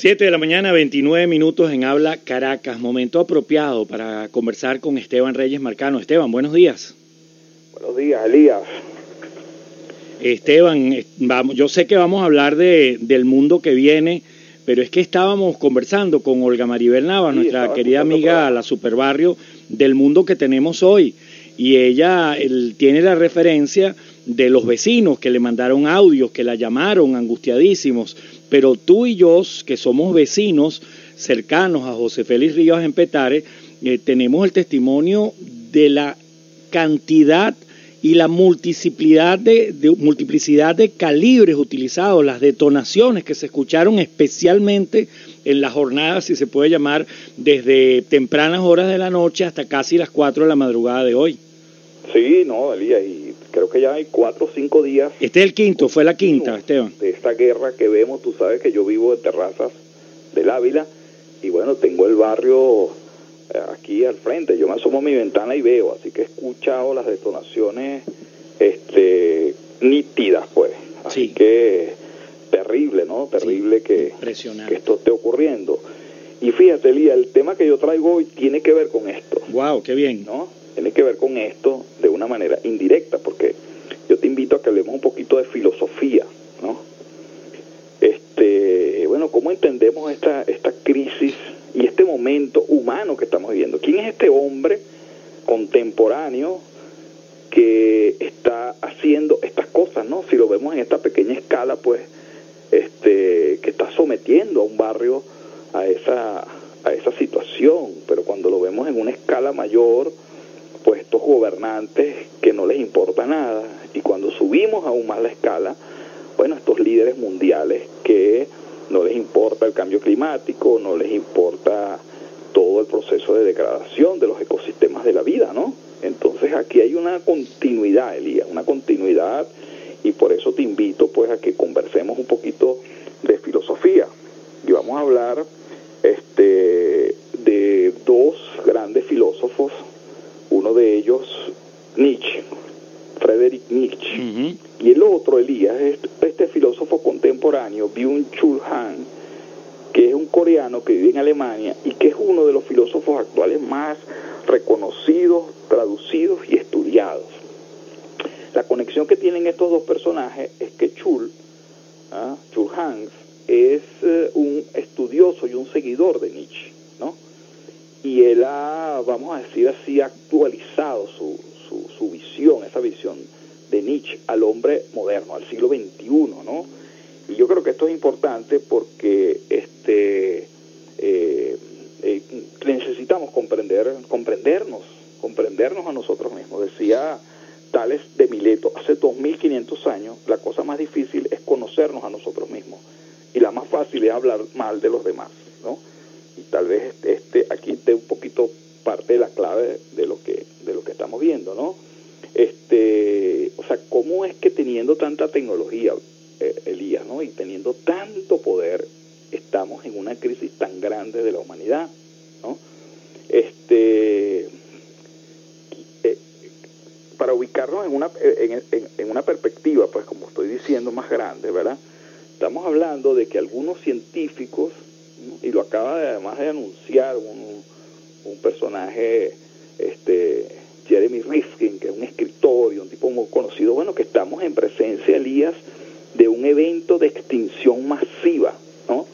7 de la mañana, 29 minutos en Habla Caracas. Momento apropiado para conversar con Esteban Reyes Marcano. Esteban, buenos días. Buenos días, Elías. Esteban, vamos, yo sé que vamos a hablar de, del mundo que viene, pero es que estábamos conversando con Olga Maribel Nava, nuestra querida amiga la Superbarrio, del mundo que tenemos hoy. Y ella tiene la referencia de los vecinos que le mandaron audios, que la llamaron angustiadísimos. Pero tú y yo, que somos vecinos cercanos a José Félix Ríos en Petare, eh, tenemos el testimonio de la cantidad y la multiplicidad de, multiplicidad de calibres utilizados, las detonaciones que se escucharon especialmente en la jornada, si se puede llamar, desde tempranas horas de la noche hasta casi las 4 de la madrugada de hoy. Sí, no, Elías, y creo que ya hay cuatro o cinco días. Este es el quinto, fue la quinta, Esteban. De esta guerra que vemos, tú sabes que yo vivo en terrazas del Ávila y bueno, tengo el barrio eh, aquí al frente. Yo me asomo a mi ventana y veo, así que he escuchado las detonaciones este, nítidas, pues. Así que terrible, ¿no? Terrible que, que esto esté ocurriendo. Y fíjate, Elías, el tema que yo traigo hoy tiene que ver con esto. Wow, qué bien. ¿No? tiene que ver con esto de una manera indirecta, que hablemos un poquito de filosofía, ¿no? Este, bueno, ¿cómo entendemos esta, esta crisis y este momento humano que estamos viviendo? ¿Quién es este hombre contemporáneo que está haciendo estas cosas, ¿no? Si lo vemos en esta pequeña escala, pues, este, que está sometiendo a un barrio a esa, a esa situación, pero cuando lo vemos en una escala mayor, gobernantes que no les importa nada y cuando subimos aún más la escala, bueno, estos líderes mundiales que no les importa el cambio climático, no les importa todo el proceso de degradación de los ecosistemas de la vida, ¿no? Entonces aquí hay una continuidad, Elías, una continuidad y por eso te invito pues a que conversemos un poquito de filosofía y vamos a hablar este de dos grandes filósofos uno de ellos Nietzsche, Friedrich Nietzsche, y el otro, Elías, es este filósofo contemporáneo, Byung-Chul Han, que es un coreano que vive en Alemania y que es uno de los filósofos actuales más reconocidos, traducidos y estudiados. La conexión que tienen estos dos personajes es que Chul, ¿ah? Chul Han, es eh, un estudioso y un seguidor de Nietzsche y él ha, vamos a decir así, actualizado su, su, visión, esa visión de Nietzsche al hombre moderno, al siglo XXI, ¿no? Y yo creo que esto es importante porque este eh, eh, necesitamos comprender, comprendernos, comprendernos a nosotros mismos. Decía Tales de Mileto, hace 2500 años la cosa más difícil es conocernos a nosotros mismos y la más fácil es hablar mal de los demás, ¿no? Tal vez este aquí esté un poquito parte de la clave de lo que de lo que estamos viendo no este o sea cómo es que teniendo tanta tecnología eh, Elías no y teniendo tanto poder estamos en una crisis tan grande de la humanidad no este eh, para ubicarnos en una en, en una perspectiva pues como estoy diciendo más grande verdad estamos hablando de que algunos científicos y lo acaba de, además de anunciar un, un personaje, este Jeremy Rifkin, que es un escritor y un tipo muy conocido, bueno, que estamos en presencia, Elías, de un evento de extinción masiva, ¿no?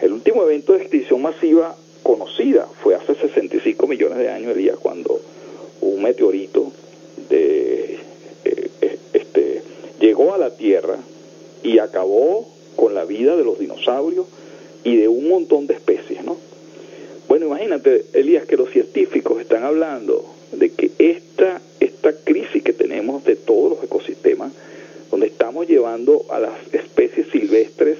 El último evento de extinción masiva conocida fue hace 65 millones de años, Elías, cuando un meteorito de, eh, eh, este, llegó a la Tierra y acabó con la vida de los dinosaurios y de un montón de especies, ¿no? Bueno, imagínate, Elías, que los científicos están hablando de que esta, esta crisis que tenemos de todos los ecosistemas, donde estamos llevando a las especies silvestres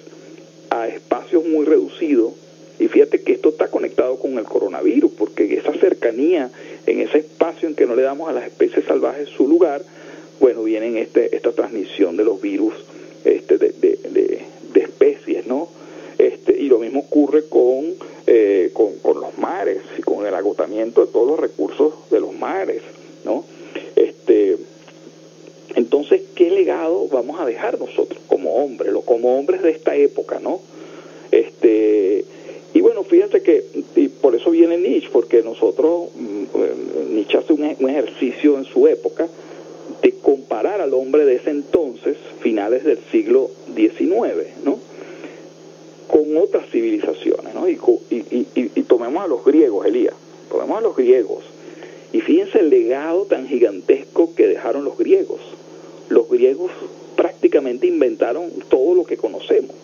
a espacios muy reducidos, y fíjate que esto está conectado con el coronavirus, porque esa cercanía en ese espacio en que no le damos a las especies salvajes su lugar, bueno, viene este, esta transmisión de los virus este, de, de, especies, ¿no? Este, y lo ocurre eh, con, con, los mares y con el agotamiento de todos los recursos de los mares, ¿no? Este, entonces, ¿qué legado vamos a dejar nosotros como hombres, como hombres de esta época, ¿no? Este, eso viene Nietzsche, porque nosotros, mm, eh, Nietzsche hace un, un ejercicio en su época de comparar al hombre de ese entonces, finales del siglo XIX, ¿no? Otras civilizaciones, ¿no? Y, y, y, y, tomemos a los griegos, Elías, tomemos a los griegos, y fíjense el legado tan gigantesco que dejaron los griegos. Los griegos prácticamente inventaron todo lo que conocemos,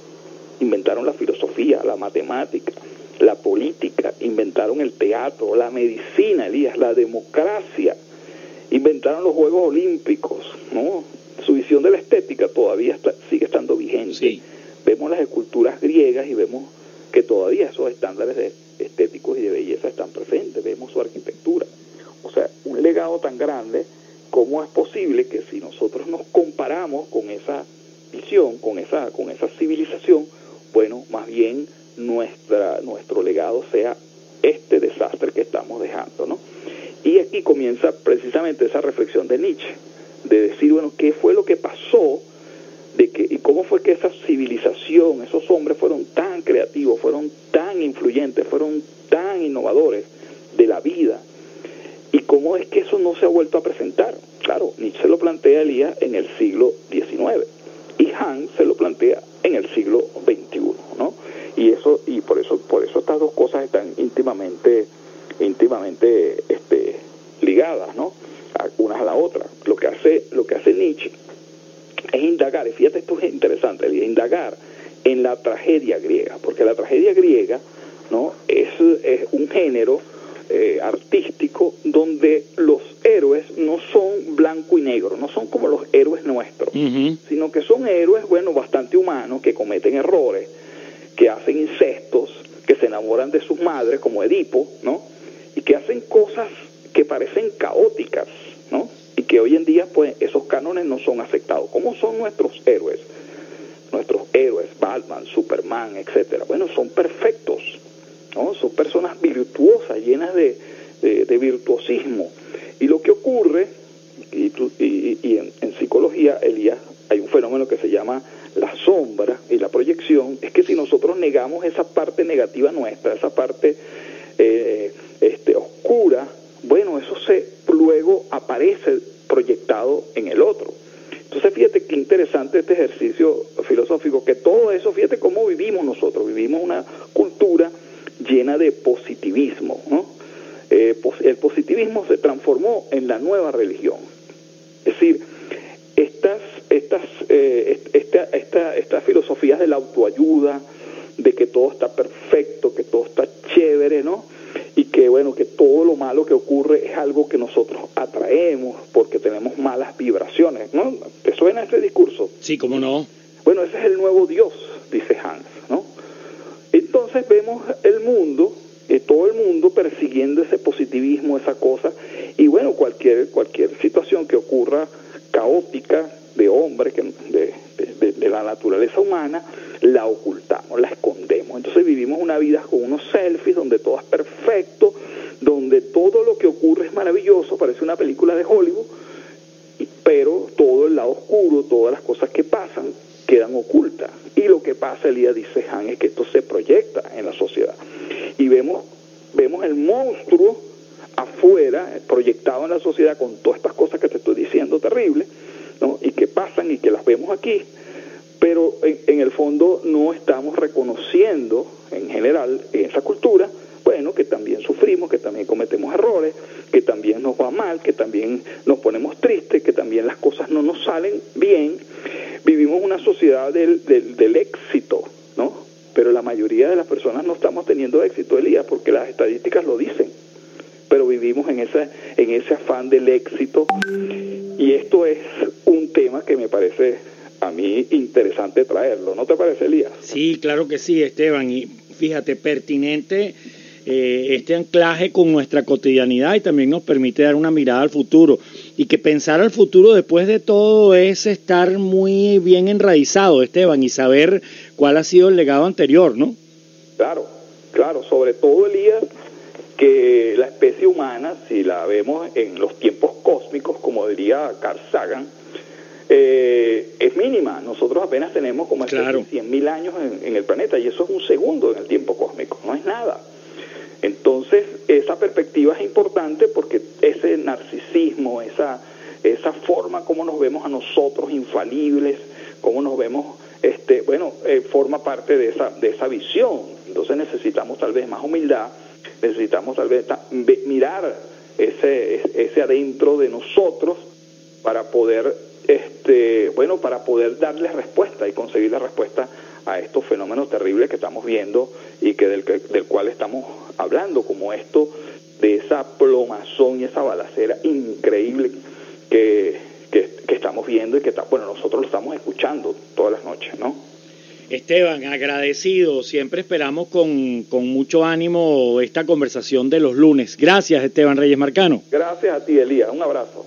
inventaron la filosofía, la matemática, la política, inventaron el teatro, la medicina, Elías, la democracia, inventaron los Juegos Olímpicos, ¿no? Su visión de la estética todavía está, sigue estando vigente. Vemos las esculturas griegas y vemos que todavía esos estándares de estéticos y de belleza están presentes, vemos su arquitectura. O sea, un legado tan grande, ¿cómo es posible que si nosotros nos comparamos con esa visión, con esa, con esa civilización, bueno, más bien nuestra, nuestro legado sea este desastre que estamos dejando, ¿no? Y aquí comienza precisamente esa reflexión de Nietzsche, de decir, bueno, ¿qué fue lo que pasó de que y cómo fue que esa civilización, esos hombres fueron tan creativos, fueron tan influyentes, fueron tan innovadores de la vida y cómo es que eso no se ha vuelto a presentar. Claro, Nietzsche lo plantea Elías en el siglo XIX y Hans se lo plantea en el siglo XXI, ¿no? Y eso y por eso por eso estas dos cosas están íntimamente íntimamente este, ligadas, ¿no? unas a la otra. Lo que hace lo que hace Nietzsche es indagar, y fíjate esto es interesante, indagar en la tragedia griega, porque la tragedia griega no es, es un género eh, artístico donde los héroes no son blanco y negro, no son como los héroes nuestros, sino que son héroes, bueno, bastante humanos, que cometen errores, que hacen incestos, que se enamoran de sus madres, como Edipo, ¿no? Y que hacen cosas que parecen caóticas, ¿no? y que hoy en día pues esos cánones no son aceptados. ¿Cómo son nuestros héroes? Héroes, Batman, Superman, etcétera. Bueno, son perfectos, ¿no? Son personas virtuosas, llenas de, de, virtuosismo. Y lo que ocurre, y, y, en, en, psicología, Elías, hay un fenómeno que se llama la sombra y la proyección, es que si nosotros negamos esa parte negativa nuestra, esa parte eh, este, oscura, bueno, eso se luego aparece proyectado en el otro. Entonces, fíjate qué interesante este ejercicio filosófico, que todo eso, fíjate cómo vivimos nosotros, vivimos una cultura llena de positivismo, ¿no? Eh, el positivismo se transformó en la nueva religión. Es decir, estas, estas, eh, esta, esta, estas filosofías de la autoayuda, de que todo está perfecto, que todo está chévere, ¿no? y que bueno, que todo lo malo que ocurre es algo que nosotros atraemos porque tenemos malas vibraciones, ¿no? ¿Te suena ese discurso? Sí, cómo no. Bueno, ese es el nuevo Dios, dice Hans, ¿no? Entonces vemos el mundo, eh, todo el mundo persiguiendo ese positivismo, esa cosa, y bueno, cualquier, cualquier situación que ocurra caótica de hombre, que, de, de la naturaleza humana, la ocultamos, la escondemos. Entonces vivimos una vida con unos selfies donde todo es perfecto, donde todo lo que ocurre es maravilloso, parece una película de Hollywood, pero todo el lado oscuro, todas las cosas que pasan, quedan ocultas. Y lo que pasa, el día dice Han, es que esto se proyecta en la sociedad. Y vemos, vemos el monstruo afuera, proyectado en la sociedad con todas estas cosas que te estoy diciendo terribles, ¿no? y que pasan y que las vemos aquí, pero en, el fondo no estamos reconociendo en general en esa cultura, bueno, que también sufrimos, que también cometemos errores, que también nos va mal, que también nos ponemos tristes, que también las cosas no nos salen bien. Vivimos una sociedad del, del, éxito, ¿no? Pero la mayoría de las personas no estamos teniendo éxito, Elías, porque las estadísticas lo dicen. Pero vivimos en ese, en ese afán del éxito. Y esto es un tema que me parece a mí interesante traerlo. ¿No te parece, Elías? Sí, claro que sí, Esteban. Y fíjate, pertinente eh, este anclaje con nuestra cotidianidad y también nos permite dar una mirada al futuro. Y que pensar al futuro después de todo es estar muy bien enraizado, Esteban, y saber cuál ha sido el legado anterior, ¿no? Claro, claro, sobre todo, Elías, que la especie humana, si la vemos en los tiempos cósmicos, como diría Carl Sagan, eh, es mínima. Nosotros apenas tenemos como claro. 100.000 años en, el planeta y eso es un segundo en el tiempo cósmico, no es nada. Entonces, narrativa es importante porque ese narcisismo, esa, esa forma como nos vemos a nosotros infalibles, cómo nos vemos, este, bueno, eh, forma parte de esa, de esa visión. Entonces necesitamos tal vez más humildad, necesitamos tal vez mirar ese, ese adentro de nosotros para poder, este, bueno, para poder darle respuesta y conseguir la respuesta a estos fenómenos terribles que estamos viendo y que del, del cual estamos hablando, como esto de esa plomazón y esa balacera increíble que, que, estamos viendo y que bueno nosotros lo estamos escuchando todas las noches, ¿no? Esteban, agradecido. Siempre esperamos con, con mucho ánimo esta conversación de los lunes. Gracias, Esteban Reyes Marcano. Gracias a ti, Elías. Un abrazo.